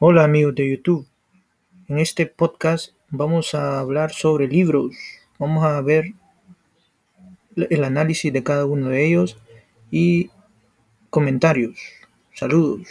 Hola amigos de YouTube. En este podcast vamos a hablar sobre libros. Vamos a ver el análisis de cada uno de ellos y comentarios. Saludos.